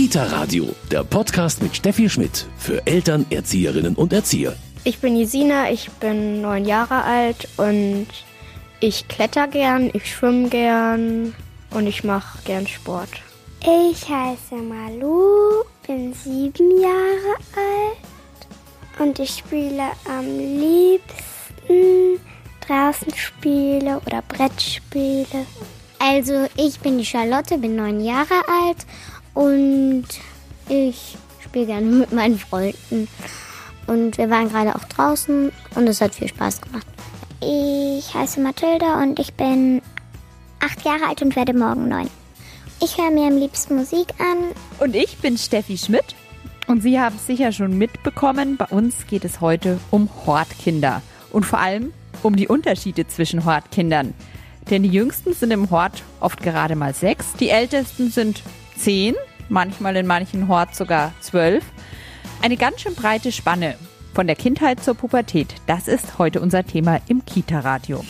Kita Radio, der Podcast mit Steffi Schmidt für Eltern, Erzieherinnen und Erzieher. Ich bin Jesina, ich bin neun Jahre alt und ich kletter gern, ich schwimme gern und ich mache gern Sport. Ich heiße Malu, bin sieben Jahre alt und ich spiele am liebsten draußen Spiele oder Brettspiele. Also ich bin die Charlotte, bin neun Jahre alt und ich spiele gerne mit meinen Freunden. Und wir waren gerade auch draußen und es hat viel Spaß gemacht. Ich heiße Mathilda und ich bin acht Jahre alt und werde morgen neun. Ich höre mir am liebsten Musik an. Und ich bin Steffi Schmidt. Und Sie haben es sicher schon mitbekommen, bei uns geht es heute um Hortkinder. Und vor allem um die Unterschiede zwischen Hortkindern. Denn die Jüngsten sind im Hort oft gerade mal sechs, die Ältesten sind zehn, manchmal in manchen Horts sogar zwölf. Eine ganz schön breite Spanne. Von der Kindheit zur Pubertät. Das ist heute unser Thema im Kita-Radio.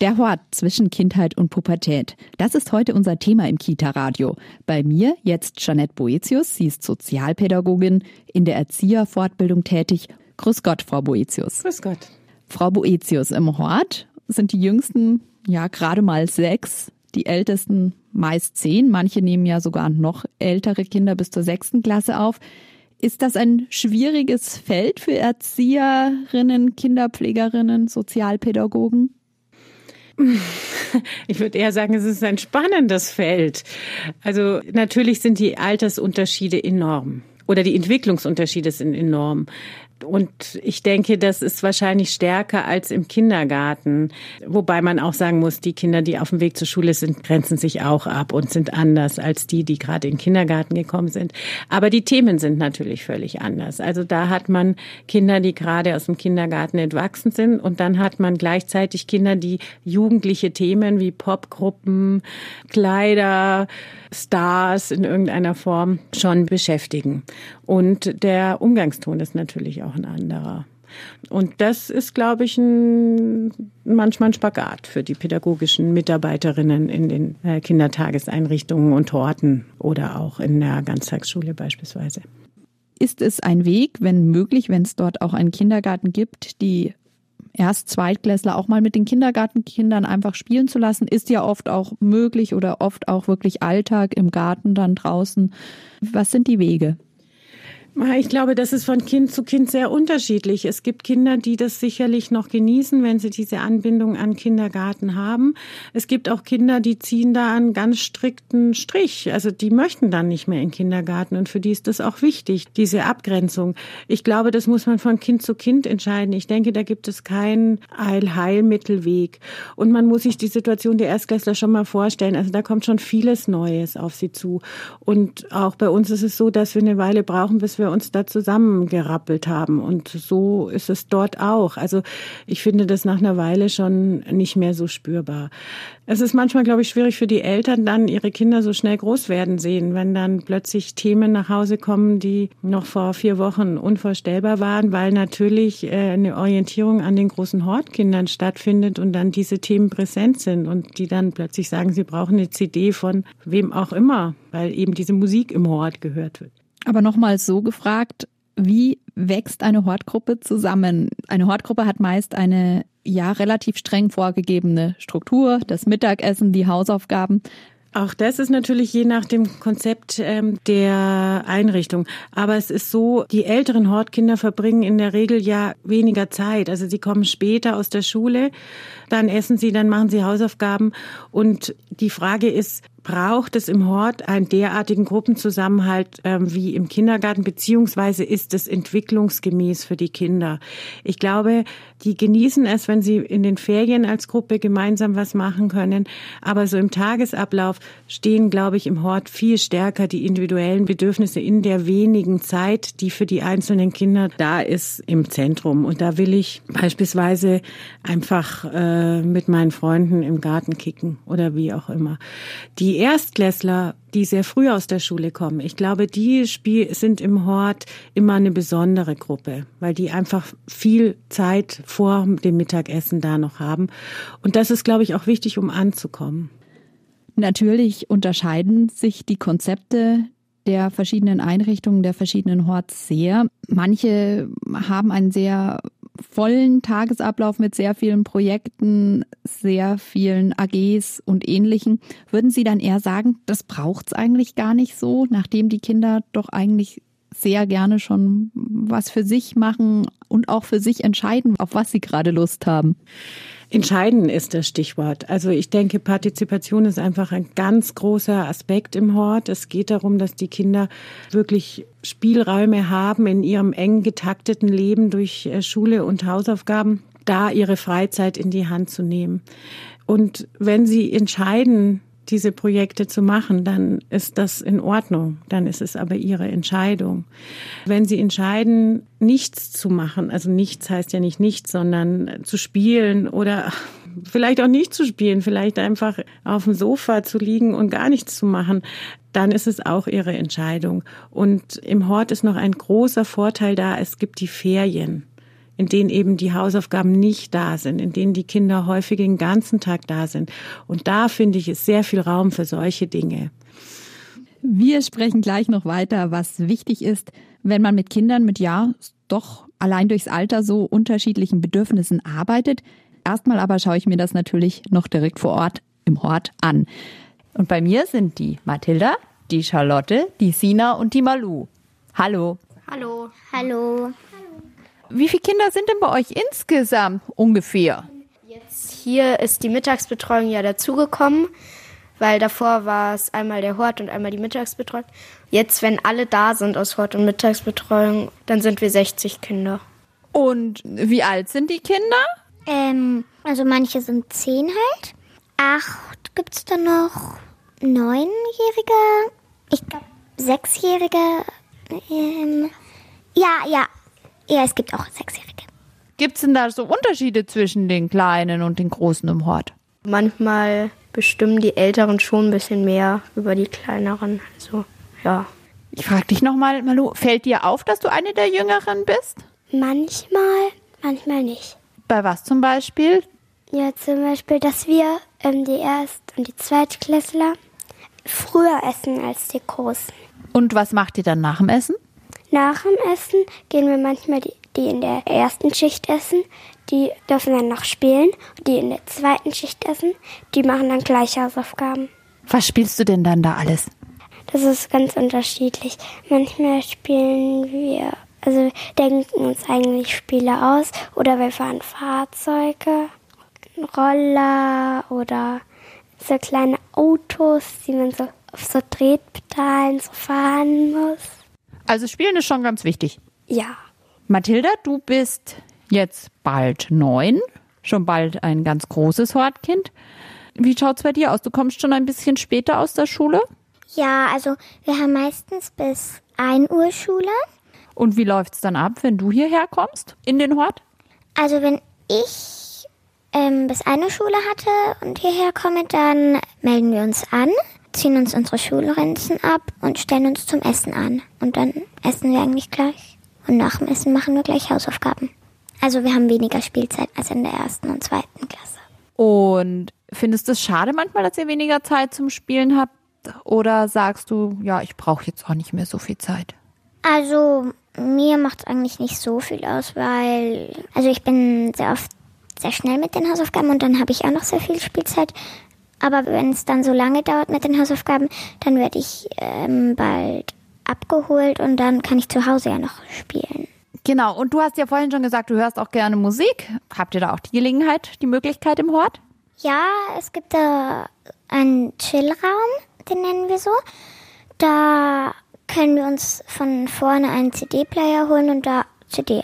Der Hort zwischen Kindheit und Pubertät. Das ist heute unser Thema im Kita-Radio. Bei mir jetzt Janette Boetius. Sie ist Sozialpädagogin, in der Erzieherfortbildung tätig. Grüß Gott, Frau Boetius. Grüß Gott. Frau Boetius, im Hort sind die Jüngsten ja gerade mal sechs, die Ältesten meist zehn. Manche nehmen ja sogar noch ältere Kinder bis zur sechsten Klasse auf. Ist das ein schwieriges Feld für Erzieherinnen, Kinderpflegerinnen, Sozialpädagogen? Ich würde eher sagen, es ist ein spannendes Feld. Also natürlich sind die Altersunterschiede enorm oder die Entwicklungsunterschiede sind enorm. Und ich denke, das ist wahrscheinlich stärker als im Kindergarten. Wobei man auch sagen muss, die Kinder, die auf dem Weg zur Schule sind, grenzen sich auch ab und sind anders als die, die gerade in den Kindergarten gekommen sind. Aber die Themen sind natürlich völlig anders. Also da hat man Kinder, die gerade aus dem Kindergarten entwachsen sind und dann hat man gleichzeitig Kinder, die jugendliche Themen wie Popgruppen, Kleider, Stars in irgendeiner Form schon beschäftigen. Und der Umgangston ist natürlich auch ein anderer. Und das ist, glaube ich, ein, manchmal ein Spagat für die pädagogischen Mitarbeiterinnen in den äh, Kindertageseinrichtungen und Horten oder auch in der Ganztagsschule beispielsweise. Ist es ein Weg, wenn möglich, wenn es dort auch einen Kindergarten gibt, die Erst Zweitklässler auch mal mit den Kindergartenkindern einfach spielen zu lassen, ist ja oft auch möglich oder oft auch wirklich Alltag im Garten dann draußen. Was sind die Wege? Ich glaube, das ist von Kind zu Kind sehr unterschiedlich. Es gibt Kinder, die das sicherlich noch genießen, wenn sie diese Anbindung an Kindergarten haben. Es gibt auch Kinder, die ziehen da einen ganz strikten Strich. Also die möchten dann nicht mehr in Kindergarten und für die ist das auch wichtig, diese Abgrenzung. Ich glaube, das muss man von Kind zu Kind entscheiden. Ich denke, da gibt es keinen Heilmittelweg. Und man muss sich die Situation der Erstklässler schon mal vorstellen. Also da kommt schon vieles Neues auf sie zu. Und auch bei uns ist es so, dass wir eine Weile brauchen, bis wir wir uns da zusammengerappelt haben. Und so ist es dort auch. Also ich finde das nach einer Weile schon nicht mehr so spürbar. Es ist manchmal, glaube ich, schwierig für die Eltern dann ihre Kinder so schnell groß werden sehen, wenn dann plötzlich Themen nach Hause kommen, die noch vor vier Wochen unvorstellbar waren, weil natürlich äh, eine Orientierung an den großen Hortkindern stattfindet und dann diese Themen präsent sind und die dann plötzlich sagen, sie brauchen eine CD von wem auch immer, weil eben diese Musik im Hort gehört wird. Aber nochmal so gefragt, wie wächst eine Hortgruppe zusammen? Eine Hortgruppe hat meist eine ja relativ streng vorgegebene Struktur, das Mittagessen, die Hausaufgaben. Auch das ist natürlich je nach dem Konzept ähm, der Einrichtung. Aber es ist so, die älteren Hortkinder verbringen in der Regel ja weniger Zeit. Also sie kommen später aus der Schule, dann essen sie, dann machen sie Hausaufgaben. Und die Frage ist, braucht es im Hort einen derartigen Gruppenzusammenhalt ähm, wie im Kindergarten, beziehungsweise ist es entwicklungsgemäß für die Kinder? Ich glaube, die genießen es, wenn sie in den Ferien als Gruppe gemeinsam was machen können. Aber so im Tagesablauf stehen, glaube ich, im Hort viel stärker die individuellen Bedürfnisse in der wenigen Zeit, die für die einzelnen Kinder da ist, im Zentrum. Und da will ich beispielsweise einfach äh, mit meinen Freunden im Garten kicken oder wie auch immer. Die die Erstklässler, die sehr früh aus der Schule kommen, ich glaube, die sind im Hort immer eine besondere Gruppe, weil die einfach viel Zeit vor dem Mittagessen da noch haben. Und das ist, glaube ich, auch wichtig, um anzukommen. Natürlich unterscheiden sich die Konzepte der verschiedenen Einrichtungen, der verschiedenen Horts sehr. Manche haben einen sehr vollen Tagesablauf mit sehr vielen Projekten, sehr vielen AGs und ähnlichen. Würden Sie dann eher sagen, das braucht's eigentlich gar nicht so, nachdem die Kinder doch eigentlich sehr gerne schon was für sich machen und auch für sich entscheiden, auf was sie gerade Lust haben? Entscheiden ist das Stichwort. Also ich denke, Partizipation ist einfach ein ganz großer Aspekt im Hort. Es geht darum, dass die Kinder wirklich Spielräume haben in ihrem eng getakteten Leben durch äh, Schule und Hausaufgaben, da ihre Freizeit in die Hand zu nehmen. Und wenn sie entscheiden, diese Projekte zu machen, dann ist das in Ordnung. Dann ist es aber ihre Entscheidung. Wenn sie entscheiden, nichts zu machen, also nichts heißt ja nicht nichts, sondern zu spielen oder vielleicht auch nicht zu spielen, vielleicht einfach auf dem Sofa zu liegen und gar nichts zu machen, dann ist es auch ihre Entscheidung. Und im Hort ist noch ein großer Vorteil da, es gibt die Ferien in denen eben die Hausaufgaben nicht da sind, in denen die Kinder häufig den ganzen Tag da sind. Und da finde ich es sehr viel Raum für solche Dinge. Wir sprechen gleich noch weiter, was wichtig ist, wenn man mit Kindern mit ja doch allein durchs Alter so unterschiedlichen Bedürfnissen arbeitet. Erstmal aber schaue ich mir das natürlich noch direkt vor Ort im Hort an. Und bei mir sind die Mathilda, die Charlotte, die Sina und die Malu. Hallo. Hallo. Hallo. Wie viele Kinder sind denn bei euch insgesamt ungefähr? Jetzt hier ist die Mittagsbetreuung ja dazugekommen, weil davor war es einmal der Hort und einmal die Mittagsbetreuung. Jetzt, wenn alle da sind aus Hort und Mittagsbetreuung, dann sind wir 60 Kinder. Und wie alt sind die Kinder? Ähm, also manche sind zehn halt. Acht gibt's dann noch. Neunjährige. Ich glaube, sechsjährige. Ähm, ja, ja, ja, es gibt auch Sechsjährige. Gibt es denn da so Unterschiede zwischen den Kleinen und den Großen im Hort? Manchmal bestimmen die Älteren schon ein bisschen mehr über die Kleineren. Also, ja. Ich frage dich nochmal, Malu, fällt dir auf, dass du eine der Jüngeren bist? Manchmal, manchmal nicht. Bei was zum Beispiel? Ja, zum Beispiel, dass wir ähm, die Erst- und die Zweitklässler früher essen als die Großen. Und was macht ihr dann nach dem Essen? Nach dem Essen gehen wir manchmal die, die in der ersten Schicht essen, die dürfen dann noch spielen. Die in der zweiten Schicht essen, die machen dann gleich Hausaufgaben. Was spielst du denn dann da alles? Das ist ganz unterschiedlich. Manchmal spielen wir, also denken uns eigentlich Spiele aus oder wir fahren Fahrzeuge, Roller oder so kleine Autos, die man so auf so Drehpedalen so fahren muss. Also Spielen ist schon ganz wichtig. Ja. Mathilda, du bist jetzt bald neun, schon bald ein ganz großes Hortkind. Wie schaut's bei dir aus? Du kommst schon ein bisschen später aus der Schule? Ja, also wir haben meistens bis 1 Uhr Schule. Und wie läuft's dann ab, wenn du hierher kommst in den Hort? Also wenn ich ähm, bis eine Schule hatte und hierher komme, dann melden wir uns an, ziehen uns unsere Schulrenzen ab und stellen uns zum Essen an. Und dann essen wir eigentlich gleich. Und nach dem Essen machen wir gleich Hausaufgaben. Also wir haben weniger Spielzeit als in der ersten und zweiten Klasse. Und findest du es schade manchmal, dass ihr weniger Zeit zum Spielen habt? Oder sagst du, ja, ich brauche jetzt auch nicht mehr so viel Zeit? Also mir macht es eigentlich nicht so viel aus, weil also ich bin sehr oft sehr schnell mit den Hausaufgaben und dann habe ich auch noch sehr viel Spielzeit. Aber wenn es dann so lange dauert mit den Hausaufgaben, dann werde ich ähm, bald abgeholt und dann kann ich zu Hause ja noch spielen. Genau, und du hast ja vorhin schon gesagt, du hörst auch gerne Musik. Habt ihr da auch die Gelegenheit, die Möglichkeit im Hort? Ja, es gibt da einen Chillraum, den nennen wir so. Da können wir uns von vorne einen CD-Player holen und da CD,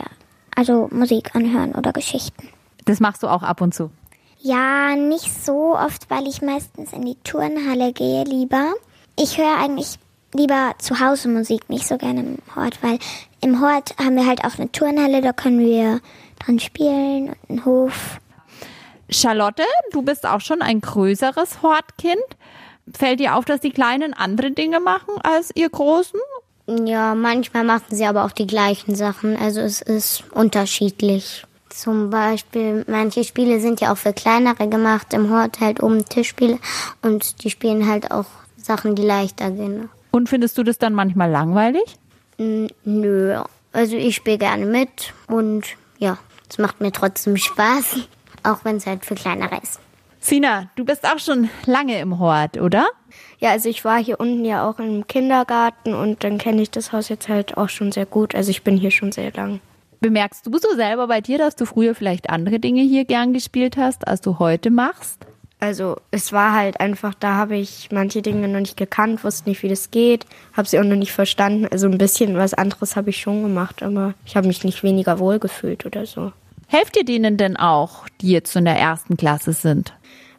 also Musik anhören oder Geschichten. Das machst du auch ab und zu. Ja, nicht so oft, weil ich meistens in die Turnhalle gehe lieber. Ich höre eigentlich lieber zu Hause Musik, nicht so gerne im Hort, weil im Hort haben wir halt auch eine Turnhalle, da können wir dran spielen und einen Hof. Charlotte, du bist auch schon ein größeres Hortkind. Fällt dir auf, dass die Kleinen andere Dinge machen als ihr Großen? Ja, manchmal machen sie aber auch die gleichen Sachen. Also es ist unterschiedlich. Zum Beispiel, manche Spiele sind ja auch für kleinere gemacht. Im Hort halt oben Tischspiele und die spielen halt auch Sachen, die leichter gehen. Und findest du das dann manchmal langweilig? N nö, also ich spiele gerne mit und ja, es macht mir trotzdem Spaß, auch wenn es halt für kleinere ist. Sina, du bist auch schon lange im Hort, oder? Ja, also ich war hier unten ja auch im Kindergarten und dann kenne ich das Haus jetzt halt auch schon sehr gut. Also ich bin hier schon sehr lang. Bemerkst du so selber bei dir, dass du früher vielleicht andere Dinge hier gern gespielt hast, als du heute machst? Also es war halt einfach, da habe ich manche Dinge noch nicht gekannt, wusste nicht, wie das geht, habe sie auch noch nicht verstanden. Also ein bisschen was anderes habe ich schon gemacht, aber ich habe mich nicht weniger wohl gefühlt oder so. Helft ihr denen denn auch, die jetzt in der ersten Klasse sind?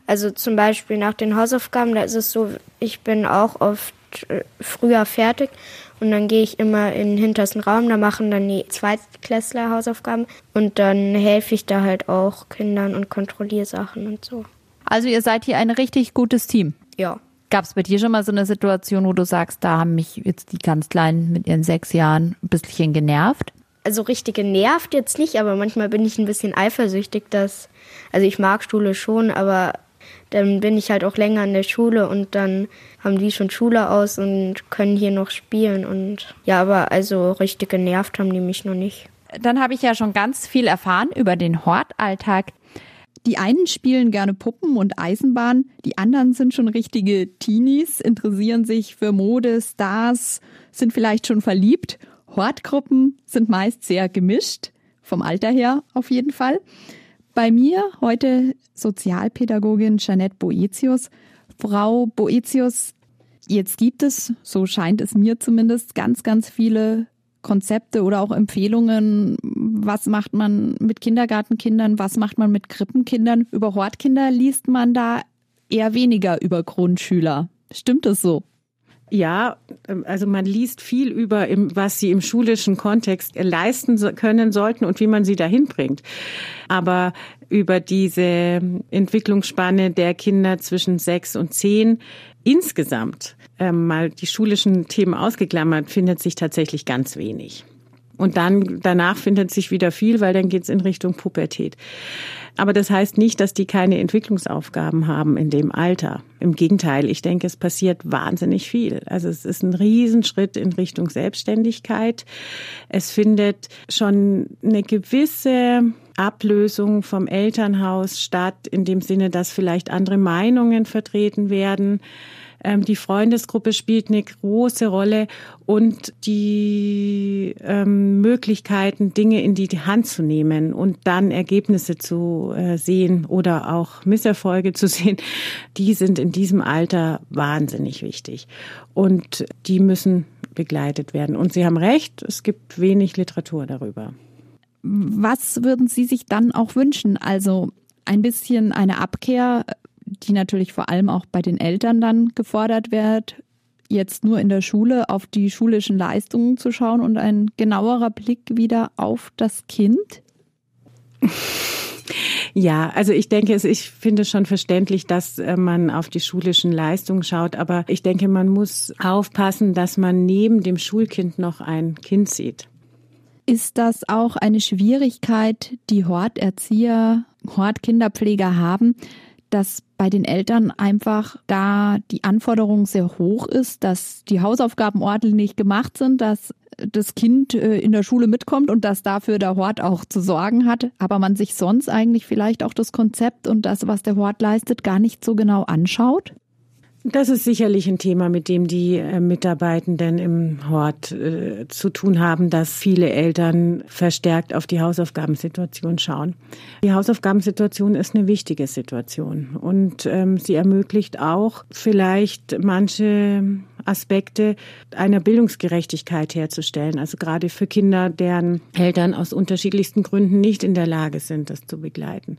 Also zum Beispiel nach den Hausaufgaben, da ist es so, ich bin auch oft äh, früher fertig und dann gehe ich immer in den hintersten Raum, da machen dann die Zweitklässler Hausaufgaben und dann helfe ich da halt auch Kindern und kontrolliere Sachen und so. Also ihr seid hier ein richtig gutes Team. Ja. Gab es bei dir schon mal so eine Situation, wo du sagst, da haben mich jetzt die ganz Kleinen mit ihren sechs Jahren ein bisschen genervt? Also richtig genervt jetzt nicht, aber manchmal bin ich ein bisschen eifersüchtig, dass, also ich mag Schule schon, aber dann bin ich halt auch länger in der Schule und dann haben die schon Schule aus und können hier noch spielen und ja, aber also richtig genervt haben die mich noch nicht. Dann habe ich ja schon ganz viel erfahren über den Hortalltag. Die einen spielen gerne Puppen und Eisenbahn, die anderen sind schon richtige Teenies, interessieren sich für Mode, Stars, sind vielleicht schon verliebt. Hortgruppen sind meist sehr gemischt, vom Alter her auf jeden Fall. Bei mir heute Sozialpädagogin Jeanette Boetius. Frau Boetius, jetzt gibt es, so scheint es mir zumindest, ganz, ganz viele Konzepte oder auch Empfehlungen. Was macht man mit Kindergartenkindern? Was macht man mit Krippenkindern? Über Hortkinder liest man da eher weniger über Grundschüler. Stimmt es so? Ja, ähm, also man liest viel über, was sie im schulischen Kontext leisten können sollten und wie man sie dahin bringt. Aber über diese Entwicklungsspanne der Kinder zwischen sechs und zehn insgesamt ähm, mal die schulischen Themen ausgeklammert, findet sich tatsächlich ganz wenig. Und dann danach findet sich wieder viel, weil dann geht es in Richtung Pubertät. Aber das heißt nicht, dass die keine Entwicklungsaufgaben haben in dem Alter. Im Gegenteil, ich denke, es passiert wahnsinnig viel. Also es ist ein Riesenschritt in Richtung Selbstständigkeit. Es findet schon eine gewisse Ablösung vom Elternhaus statt, in dem Sinne, dass vielleicht andere Meinungen vertreten werden. Ähm, die Freundesgruppe spielt eine große Rolle und die ähm, Möglichkeiten, Dinge in die Hand zu nehmen und dann Ergebnisse zu äh, sehen oder auch Misserfolge zu sehen, die sind in diesem Alter wahnsinnig wichtig. Und die müssen begleitet werden. Und Sie haben recht, es gibt wenig Literatur darüber. Was würden Sie sich dann auch wünschen? Also ein bisschen eine Abkehr die natürlich vor allem auch bei den Eltern dann gefordert wird, jetzt nur in der Schule auf die schulischen Leistungen zu schauen und ein genauerer Blick wieder auf das Kind? Ja, also ich denke, ich finde es schon verständlich, dass äh, man auf die schulischen Leistungen schaut, aber ich denke, man muss aufpassen, dass man neben dem Schulkind noch ein Kind sieht. Ist das auch eine Schwierigkeit, die Horterzieher, Hortkinderpfleger haben, dass bei den Eltern einfach da die Anforderung sehr hoch ist, dass die Hausaufgaben ordentlich gemacht sind, dass das Kind äh, in der Schule mitkommt und dass dafür der Hort auch zu sorgen hat, aber man sich sonst eigentlich vielleicht auch das Konzept und das, was der Hort leistet, gar nicht so genau anschaut? Das ist sicherlich ein Thema, mit dem die äh, Mitarbeitenden im Hort äh, zu tun haben, dass viele Eltern verstärkt auf die Hausaufgabensituation schauen. Die Hausaufgabensituation ist eine wichtige Situation und ähm, sie ermöglicht auch vielleicht manche Aspekte einer Bildungsgerechtigkeit herzustellen. Also gerade für Kinder, deren Eltern aus unterschiedlichsten Gründen nicht in der Lage sind, das zu begleiten.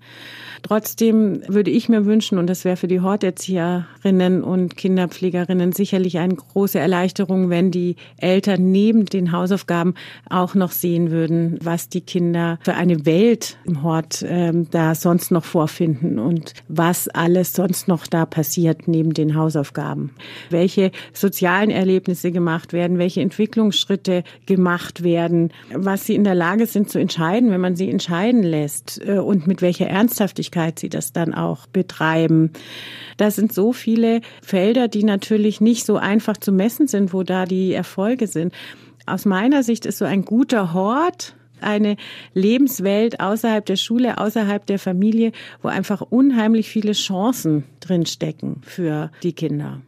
Trotzdem würde ich mir wünschen, und das wäre für die Horterzieherinnen und Kinderpflegerinnen sicherlich eine große Erleichterung, wenn die Eltern neben den Hausaufgaben auch noch sehen würden, was die Kinder für eine Welt im Hort äh, da sonst noch vorfinden und was alles sonst noch da passiert neben den Hausaufgaben. Welche sozialen sozialen Erlebnisse gemacht werden, welche Entwicklungsschritte gemacht werden, was sie in der Lage sind zu entscheiden, wenn man sie entscheiden lässt äh, und mit welcher Ernsthaftigkeit sie das dann auch betreiben. Da sind so viele Felder, die natürlich nicht so einfach zu messen sind, wo da die Erfolge sind. Aus meiner Sicht ist so ein guter Hort eine Lebenswelt außerhalb der Schule, außerhalb der Familie, wo einfach unheimlich viele Chancen drinstecken für die Kinder.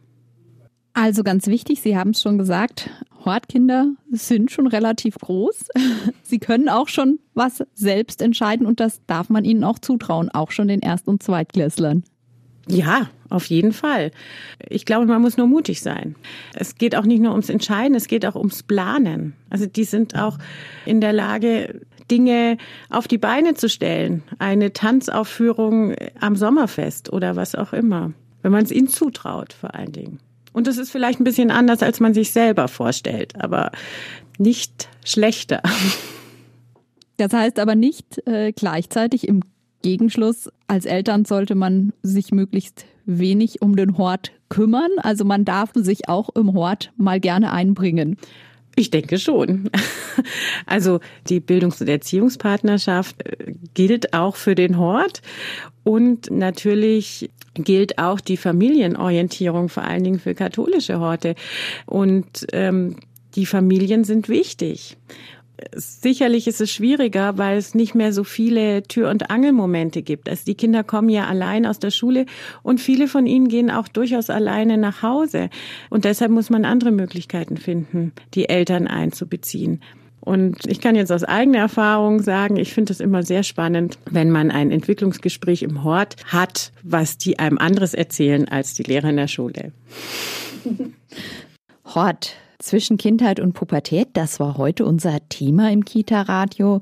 Also ganz wichtig, Sie haben es schon gesagt, Hortkinder sind schon relativ groß. Sie können auch schon was selbst entscheiden und das darf man ihnen auch zutrauen, auch schon den Erst- und Zweitklässlern. Ja, auf jeden Fall. Ich glaube, man muss nur mutig sein. Es geht auch nicht nur ums Entscheiden, es geht auch ums Planen. Also die sind auch in der Lage, Dinge auf die Beine zu stellen. Eine Tanzaufführung am Sommerfest oder was auch immer. Wenn man es ihnen zutraut, vor allen Dingen. Und das ist vielleicht ein bisschen anders, als man sich selber vorstellt, aber nicht schlechter. Das heißt aber nicht äh, gleichzeitig im Gegenschluss, als Eltern sollte man sich möglichst wenig um den Hort kümmern. Also man darf sich auch im Hort mal gerne einbringen. Ich denke schon. Also die Bildungs- und Erziehungspartnerschaft äh, gilt auch für den Hort und natürlich gilt auch die Familienorientierung vor allen Dingen für katholische Horte und ähm, die Familien sind wichtig. Sicherlich ist es schwieriger, weil es nicht mehr so viele Tür- und Angelmomente gibt. Also die Kinder kommen ja allein aus der Schule und viele von ihnen gehen auch durchaus alleine nach Hause. Und deshalb muss man andere Möglichkeiten finden, die Eltern einzubeziehen. Und ich kann jetzt aus eigener Erfahrung sagen, ich finde es immer sehr spannend, wenn man ein Entwicklungsgespräch im Hort hat, was die einem anderes erzählen als die Lehrer in der Schule. Hort zwischen Kindheit und Pubertät, das war heute unser Thema im Kita-Radio.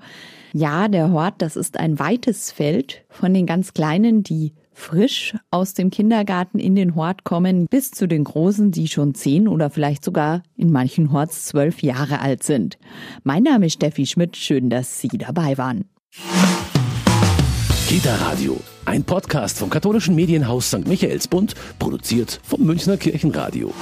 Ja, der Hort, das ist ein weites Feld von den ganz Kleinen, die frisch aus dem Kindergarten in den Hort kommen, bis zu den Großen, die schon zehn oder vielleicht sogar in manchen Horts zwölf Jahre alt sind. Mein Name ist Steffi Schmidt, schön, dass Sie dabei waren. Kita Radio, ein Podcast vom katholischen Medienhaus St. Michaelsbund, produziert vom Münchner Kirchenradio.